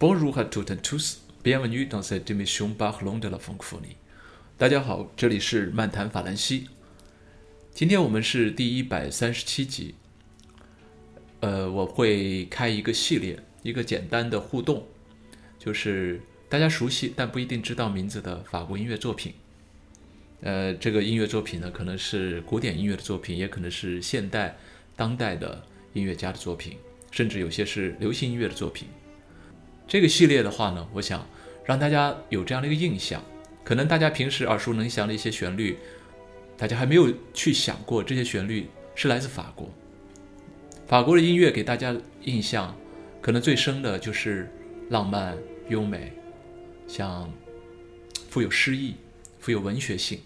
Bonjour à toutes et tous, bienvenue dans cette émission Parlons de la francophonie。大家好，这里是漫谈法兰西。今天我们是第一百三十七集。呃，我会开一个系列，一个简单的互动，就是大家熟悉但不一定知道名字的法国音乐作品。呃，这个音乐作品呢，可能是古典音乐的作品，也可能是现代、当代的音乐家的作品，甚至有些是流行音乐的作品。这个系列的话呢，我想让大家有这样的一个印象，可能大家平时耳熟能详的一些旋律，大家还没有去想过这些旋律是来自法国。法国的音乐给大家印象，可能最深的就是浪漫、优美，像富有诗意、富有文学性。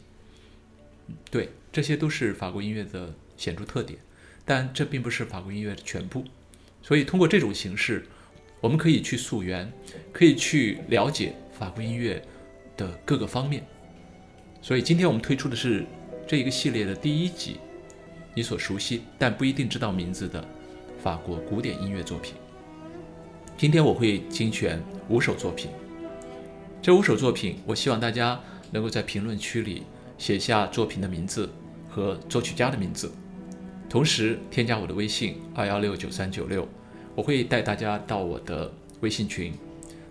对，这些都是法国音乐的显著特点，但这并不是法国音乐的全部。所以，通过这种形式，我们可以去溯源，可以去了解法国音乐的各个方面。所以，今天我们推出的是这一个系列的第一集，你所熟悉但不一定知道名字的法国古典音乐作品。今天我会精选五首作品，这五首作品，我希望大家能够在评论区里。写下作品的名字和作曲家的名字，同时添加我的微信二幺六九三九六，我会带大家到我的微信群，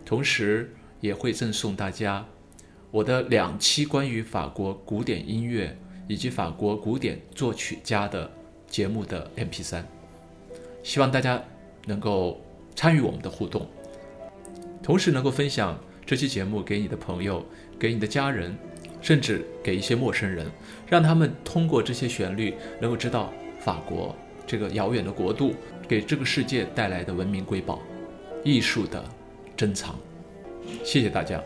同时也会赠送大家我的两期关于法国古典音乐以及法国古典作曲家的节目的 MP3，希望大家能够参与我们的互动，同时能够分享这期节目给你的朋友，给你的家人。甚至给一些陌生人，让他们通过这些旋律，能够知道法国这个遥远的国度给这个世界带来的文明瑰宝、艺术的珍藏。谢谢大家。